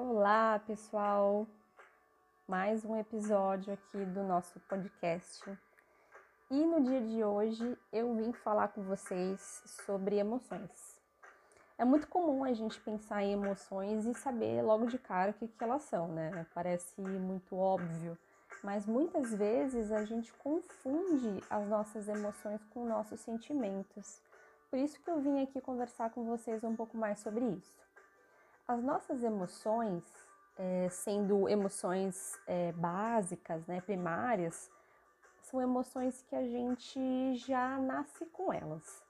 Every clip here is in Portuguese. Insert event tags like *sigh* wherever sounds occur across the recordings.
Olá, pessoal! Mais um episódio aqui do nosso podcast. E no dia de hoje eu vim falar com vocês sobre emoções. É muito comum a gente pensar em emoções e saber logo de cara o que, que elas são, né? Parece muito óbvio, mas muitas vezes a gente confunde as nossas emoções com nossos sentimentos. Por isso que eu vim aqui conversar com vocês um pouco mais sobre isso. As nossas emoções, é, sendo emoções é, básicas, né, primárias, são emoções que a gente já nasce com elas.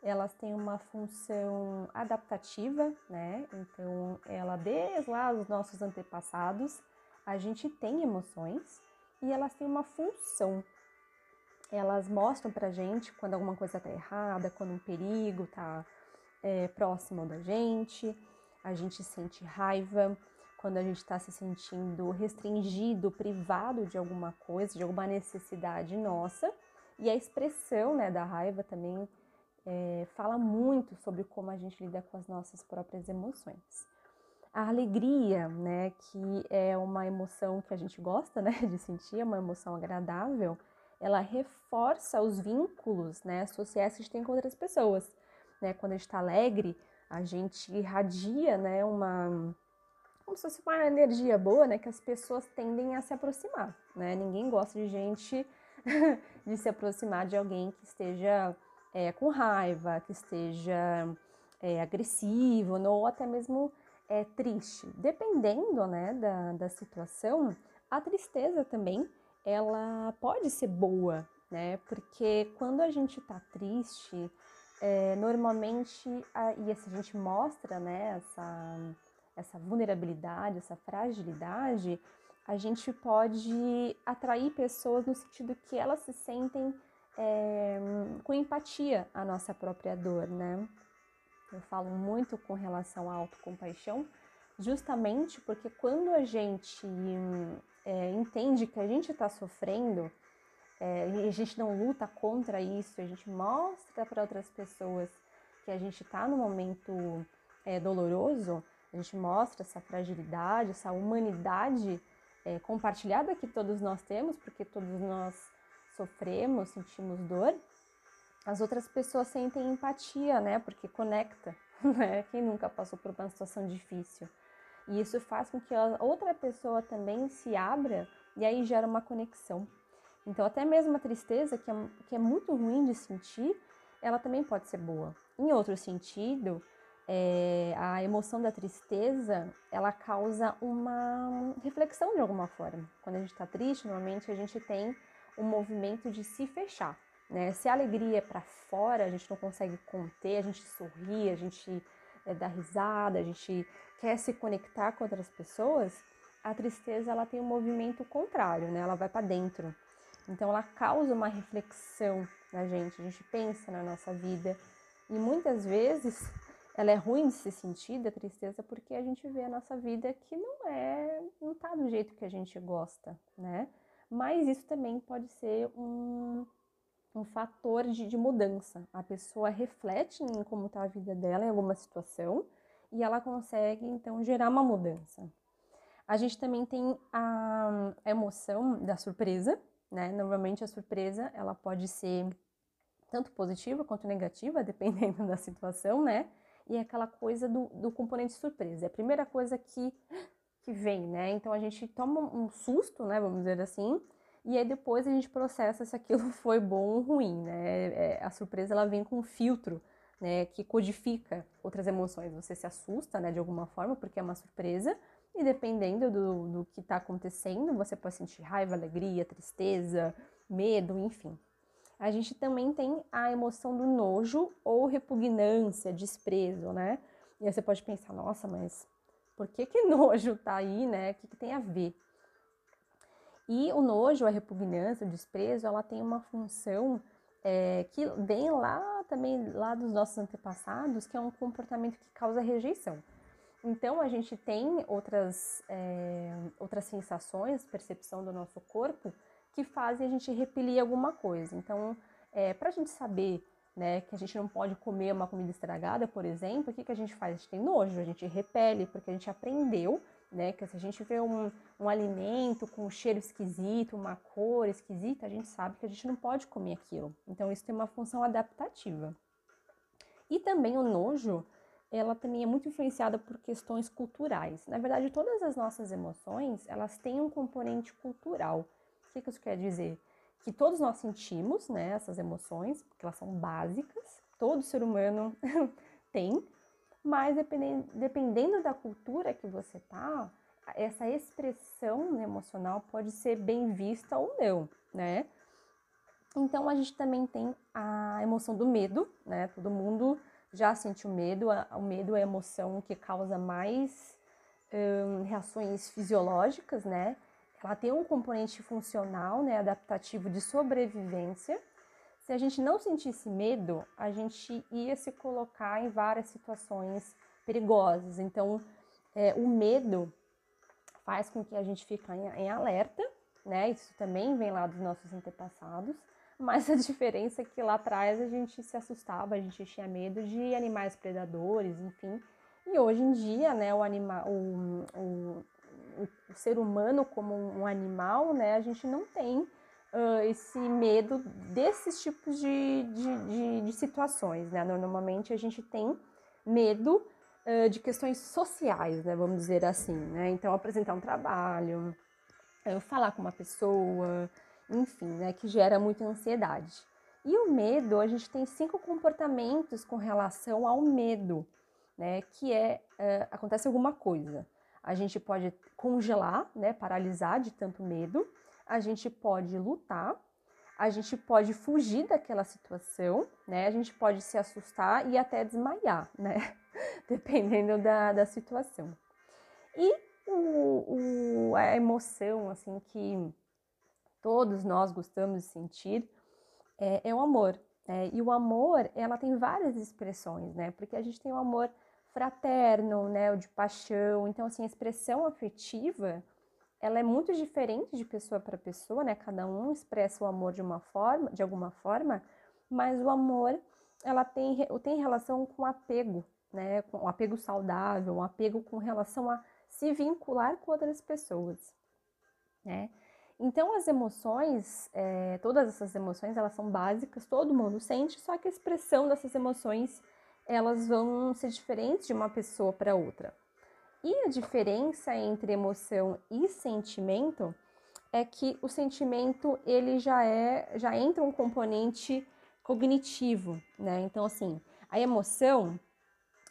Elas têm uma função adaptativa, né? Então, ela desde lá os nossos antepassados, a gente tem emoções e elas têm uma função. Elas mostram pra gente quando alguma coisa tá errada, quando um perigo tá é, próximo da gente a gente sente raiva, quando a gente está se sentindo restringido, privado de alguma coisa, de alguma necessidade nossa. E a expressão né, da raiva também é, fala muito sobre como a gente lida com as nossas próprias emoções. A alegria, né, que é uma emoção que a gente gosta né, de sentir, é uma emoção agradável, ela reforça os vínculos né, sociais que a gente tem com outras pessoas. Né? Quando a gente está alegre, a gente irradia, né, uma como se fosse uma energia boa, né, que as pessoas tendem a se aproximar, né? Ninguém gosta de gente *laughs* de se aproximar de alguém que esteja é, com raiva, que esteja é, agressivo, ou até mesmo é, triste. Dependendo, né, da, da situação, a tristeza também, ela pode ser boa, né? Porque quando a gente tá triste, é, normalmente, a, e assim, a gente mostra né, essa, essa vulnerabilidade, essa fragilidade, a gente pode atrair pessoas no sentido que elas se sentem é, com empatia à nossa própria dor, né? Eu falo muito com relação à autocompaixão, justamente porque quando a gente é, entende que a gente está sofrendo, é, a gente não luta contra isso, a gente mostra para outras pessoas que a gente está no momento é, doloroso, a gente mostra essa fragilidade, essa humanidade é, compartilhada que todos nós temos, porque todos nós sofremos, sentimos dor. As outras pessoas sentem empatia, né? Porque conecta, *laughs* né? Quem nunca passou por uma situação difícil? E isso faz com que a outra pessoa também se abra e aí gera uma conexão. Então, até mesmo a tristeza, que é, que é muito ruim de sentir, ela também pode ser boa. Em outro sentido, é, a emoção da tristeza, ela causa uma reflexão de alguma forma. Quando a gente está triste, normalmente a gente tem um movimento de se fechar. Né? Se a alegria é para fora, a gente não consegue conter, a gente sorri, a gente é, dá risada, a gente quer se conectar com outras pessoas, a tristeza ela tem um movimento contrário, né? Ela vai para dentro. Então ela causa uma reflexão na gente, a gente pensa na nossa vida e muitas vezes *laughs* ela é ruim de se sentir da tristeza porque a gente vê a nossa vida que não é, não tá do jeito que a gente gosta, né? Mas isso também pode ser um, um fator de, de mudança. A pessoa reflete em como está a vida dela em alguma situação e ela consegue então gerar uma mudança. A gente também tem a, a emoção da surpresa, né? Normalmente a surpresa ela pode ser tanto positiva quanto negativa, *laughs* dependendo da situação, né? E é aquela coisa do, do componente surpresa. É a primeira coisa que, que vem, né? Então a gente toma um susto, né? Vamos dizer assim, e aí depois a gente processa se aquilo *laughs* foi bom ou ruim, né? É, a surpresa ela vem com um filtro, né? Que codifica outras emoções. Você se assusta, né? De alguma forma, porque é uma surpresa, e dependendo do, do que está acontecendo, você pode sentir raiva, alegria, tristeza, medo, enfim. A gente também tem a emoção do nojo ou repugnância, desprezo, né? E aí você pode pensar, nossa, mas por que que *laughs* nojo tá aí, né? O que, que tem a ver? E o nojo, a repugnância, o desprezo, ela tem uma função é, que vem lá também, lá dos nossos antepassados, que é um comportamento que causa rejeição. Então, a gente tem outras, é, outras sensações, percepção do nosso corpo, que fazem a gente repelir alguma coisa. Então, é, para a gente saber né, que a gente não pode comer uma comida estragada, por exemplo, o que, que a gente faz? A gente tem nojo, a gente repele, porque a gente aprendeu né? Que se a gente vê um, um alimento com um cheiro esquisito, uma cor esquisita, a gente sabe que a gente não pode comer aquilo. Então, isso tem uma função adaptativa. E também o nojo, ela também é muito influenciada por questões culturais. Na verdade, todas as nossas emoções, elas têm um componente cultural. O que isso quer dizer? Que todos nós sentimos, né, essas emoções, porque elas são básicas, todo ser humano *laughs* tem, mas dependendo, da cultura que você tá, essa expressão emocional pode ser bem vista ou não, né? Então a gente também tem a emoção do medo, né? Todo mundo já sentiu medo. O medo é a emoção que causa mais hum, reações fisiológicas, né? Ela tem um componente funcional, né, adaptativo de sobrevivência. Se a gente não sentisse medo, a gente ia se colocar em várias situações perigosas. Então, é, o medo faz com que a gente fique em, em alerta, né? Isso também vem lá dos nossos antepassados mas a *laughs* diferença é que lá atrás a gente se assustava, a gente tinha medo de animais predadores, enfim. E hoje em dia, né, o, anima, o, o, o ser humano como um animal, né, a gente não tem uh, esse medo desses tipos de, de, de, de, situações, né? Normalmente a gente tem medo uh, de questões sociais, né, vamos dizer assim, né? Então, apresentar um trabalho, uh, falar com uma pessoa, enfim, né, que gera muita ansiedade. E o medo, a gente tem cinco comportamentos com relação ao medo, né, que é, é acontece alguma coisa. A gente pode congelar, né, paralisar de tanto medo, a gente pode lutar, a gente pode fugir daquela situação, né, a gente pode se assustar e até desmaiar, né, *laughs* dependendo da, da situação. E o, o, a emoção, assim, que todos nós gostamos de sentir, é, é o amor. Né? E o amor, ela tem várias expressões, né? Porque a gente tem o amor fraterno, né? O de paixão. Então, assim, a expressão afetiva, ela é muito diferente de pessoa para pessoa, né? Cada um expressa o amor de uma forma, de alguma forma, mas o amor, ela tem, tem relação com apego, né? Com um apego saudável, um apego com relação a se vincular com outras pessoas, né? Então, as emoções, é, todas essas emoções, elas são básicas, todo mundo sente, só que a expressão dessas emoções, elas vão ser diferentes de uma pessoa para outra. E a diferença entre emoção e sentimento é que o sentimento, ele já é, já entra um componente cognitivo, né? Então, assim, a emoção,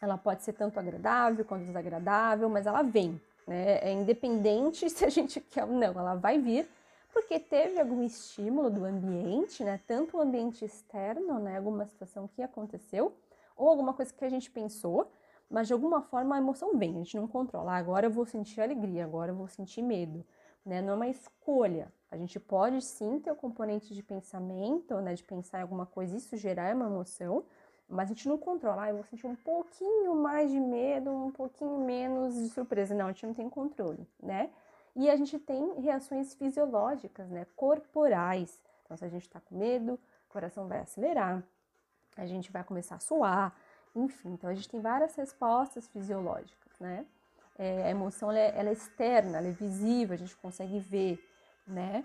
ela pode ser tanto agradável quanto desagradável, mas ela vem, né? É independente *laughs* se a gente quer ou não, ela vai vir porque teve algum estímulo do ambiente, né? Tanto o ambiente externo, né? Alguma situação que aconteceu, ou alguma coisa que a gente pensou, mas de alguma forma a emoção vem, a gente não controla. Ah, agora eu vou sentir alegria, agora eu vou sentir medo, né? Não é uma escolha. A gente pode sim ter o componente de pensamento, né? De pensar em alguma coisa, isso gerar uma emoção, mas a gente não controla. Ah, eu vou sentir um pouquinho mais de medo, um pouquinho menos de surpresa. Não, a gente não tem controle, né? E a gente tem reações fisiológicas, né, corporais. Então, se a gente está com medo, o coração vai acelerar, a gente vai começar a suar, enfim. Então, a gente tem várias respostas fisiológicas, né? É, a emoção ela é, ela é, externa, ela é visível, a gente consegue ver, né?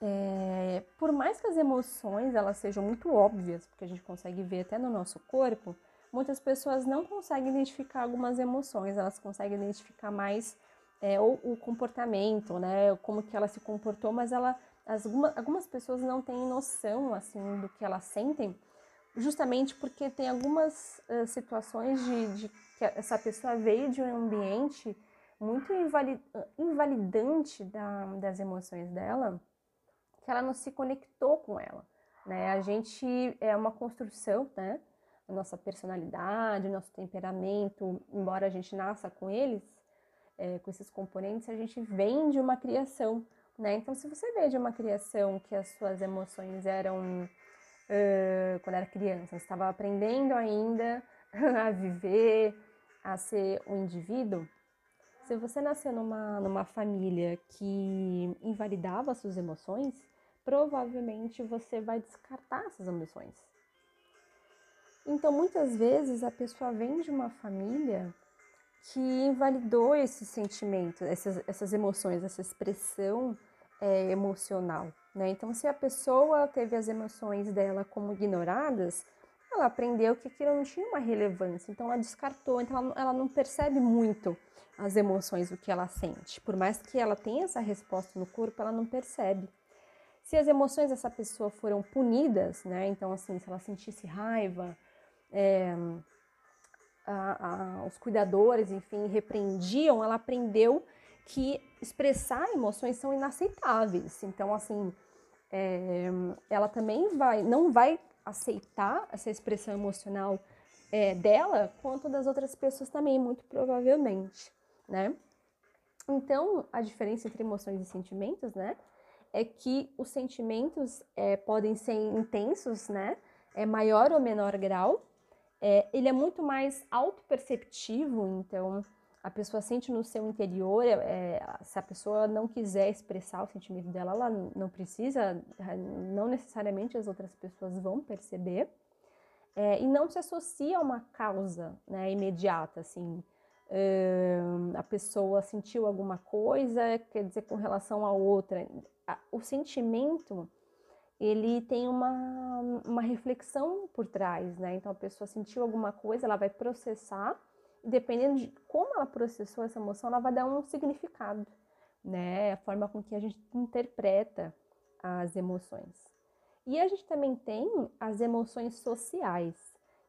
É, por mais que as emoções elas sejam muito óbvias, porque a gente consegue ver até no nosso corpo, muitas pessoas não conseguem identificar algumas emoções, elas conseguem identificar mais é, ou o comportamento, né, como que ela se comportou, mas ela, as, algumas pessoas não têm noção, assim, do que elas sentem, justamente porque tem algumas uh, situações de, de, que essa pessoa veio de um ambiente muito invalid, invalidante da, das emoções dela, que ela não se conectou com ela, né, a gente é uma construção, né, a nossa personalidade, o nosso temperamento, embora a gente nasça com eles, é, com esses componentes, a gente vem de uma criação, né? Então, se você vê de uma criação que as suas emoções eram uh, quando era criança, estava aprendendo ainda *laughs* a viver, a ser um indivíduo, se você nasceu numa, numa família que invalidava suas emoções, provavelmente você vai descartar essas emoções. Então, muitas vezes a pessoa vem de uma família que invalidou esse sentimento, essas, essas emoções, essa expressão é, emocional. Né? Então, se a pessoa teve as emoções dela como ignoradas, ela aprendeu que aquilo não tinha uma relevância, então ela descartou, então ela, ela não percebe muito as emoções, o que ela sente. Por mais que ela tenha essa resposta no corpo, ela não percebe. Se as emoções dessa pessoa foram punidas, né? Então, assim, se ela sentisse raiva, é, a, a, os cuidadores, enfim, repreendiam, ela aprendeu que expressar emoções são inaceitáveis. Então, assim, é, ela também vai, não vai aceitar essa expressão emocional é, dela, quanto das outras pessoas também, muito provavelmente, né? Então, a diferença entre emoções e sentimentos, né, é que os sentimentos é, podem ser intensos, né, é maior ou menor grau, é, ele é muito mais autoperceptivo, então a pessoa sente no seu interior, é, é, se a pessoa não quiser expressar o sentimento dela, ela não precisa, não necessariamente as outras pessoas vão perceber, é, e não se associa a uma causa né, imediata, assim, a pessoa sentiu alguma coisa, quer dizer, com relação a outra. O sentimento, ele tem uma, uma reflexão por trás, né? Então, a pessoa sentiu alguma coisa, ela vai processar, dependendo de como ela processou essa emoção, ela vai dar um significado, né? A forma com que a gente interpreta as emoções. E a gente também tem as emoções sociais,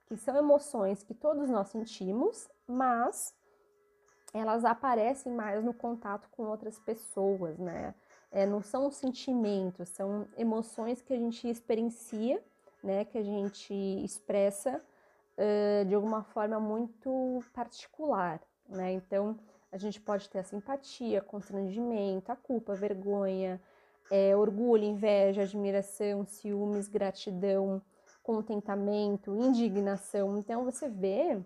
que são emoções que todos nós sentimos, mas elas aparecem mais no contato com outras pessoas, né? É, não são sentimentos, são emoções que a gente experiencia, né? Que a gente expressa uh, de alguma forma muito particular, né? Então, a gente pode ter a simpatia, constrangimento, a culpa, a vergonha, é, orgulho, inveja, admiração, ciúmes, gratidão, contentamento, indignação. Então, você vê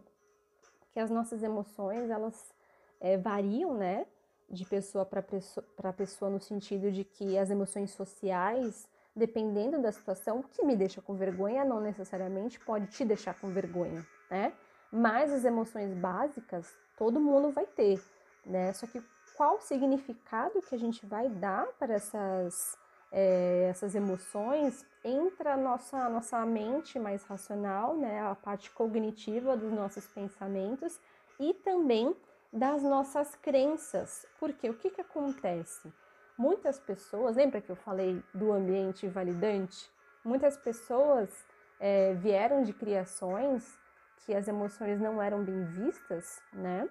que as nossas emoções, elas é, variam, né? De pessoa para pessoa, pessoa, no sentido de que as emoções sociais dependendo da situação, o que me deixa com vergonha não necessariamente pode te deixar com vergonha, né? Mas as emoções básicas todo mundo vai ter, né? Só que qual o significado que a gente vai dar para essas, é, essas emoções entra a nossa, nossa mente mais racional, né? A parte cognitiva dos nossos pensamentos e também das nossas crenças. Porque o que, que acontece? muitas pessoas, lembra que eu falei do ambiente validante? Muitas pessoas é, vieram de criações que as emoções não eram bem vistas, né?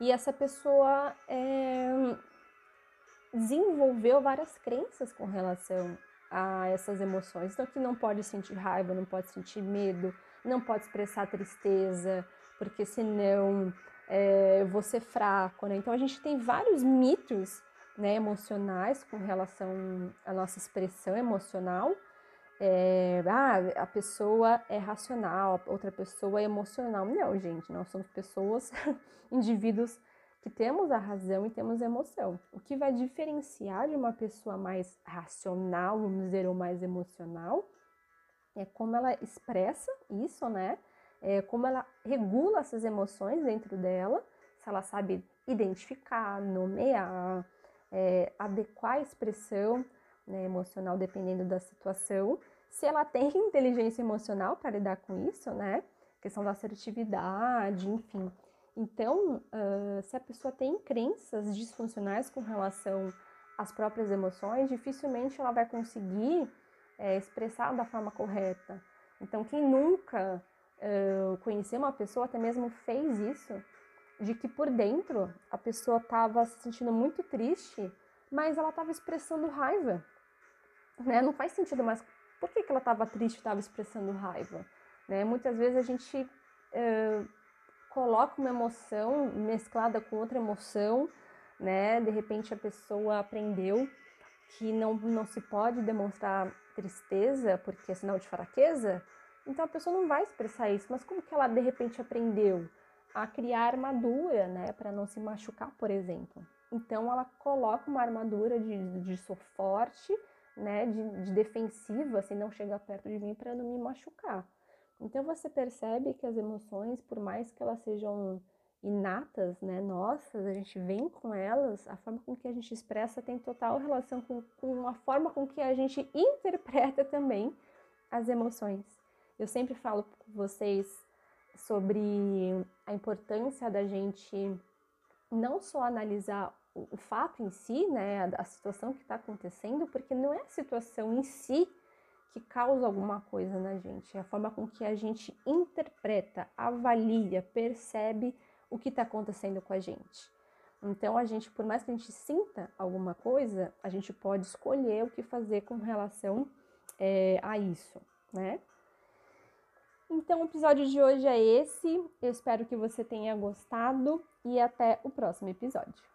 E essa pessoa é, desenvolveu várias crenças com relação a essas emoções. Então, que não pode sentir raiva, não pode sentir medo, não pode expressar tristeza, porque senão é, eu vou ser fraco, né? Então, a gente tem vários mitos né, emocionais com relação à nossa expressão emocional. É, ah, a pessoa é racional, outra pessoa é emocional. Não, gente, nós somos pessoas, *laughs* indivíduos que temos a razão e temos a emoção. O que vai diferenciar de uma pessoa mais racional, vamos dizer, ou mais emocional, é como ela expressa isso, né? É como ela regula essas emoções dentro dela, se ela sabe identificar, nomear, é, adequar a expressão né, emocional dependendo da situação. Se ela tem *laughs* inteligência emocional para lidar com isso, né? Questão da assertividade, enfim. Então, uh, se a pessoa tem crenças disfuncionais com relação às próprias emoções, dificilmente ela vai conseguir é, expressar da forma correta. Então, quem nunca conheceu uma pessoa, até mesmo fez isso, de que por dentro a pessoa estava se sentindo muito triste, mas ela estava expressando raiva. Né? Não faz sentido, mas por que, que ela estava triste estava expressando raiva? Né? Muitas vezes a gente uh, coloca uma emoção mesclada com outra emoção, né? De repente a pessoa aprendeu que não, não se pode demonstrar tristeza porque é sinal de fraqueza, então a pessoa não vai expressar isso. Mas como que ela de repente aprendeu? a criar armadura, né, para não se machucar, por exemplo. Então ela coloca uma armadura de, de sou forte, né, de, de defensiva, assim, não chegar perto de mim para não me machucar. Então você percebe que as emoções, por mais que elas sejam inatas, né, nossas, a gente vem com elas, a forma com que a gente expressa tem total relação com, com a forma com que a gente *laughs* interpreta também as emoções. Eu sempre falo com vocês sobre a importância da gente não só analisar o, fato em si, né, a, a situação que está acontecendo, porque não é a situação em si que causa alguma coisa na gente, é a forma com que a gente interpreta, avalia, percebe o que está acontecendo com a gente. Então, a gente, por mais que a gente sinta alguma coisa, a gente pode escolher o que fazer com relação é, a isso, né? Então, o episódio de hoje é esse. Eu espero que você tenha gostado e até o próximo episódio.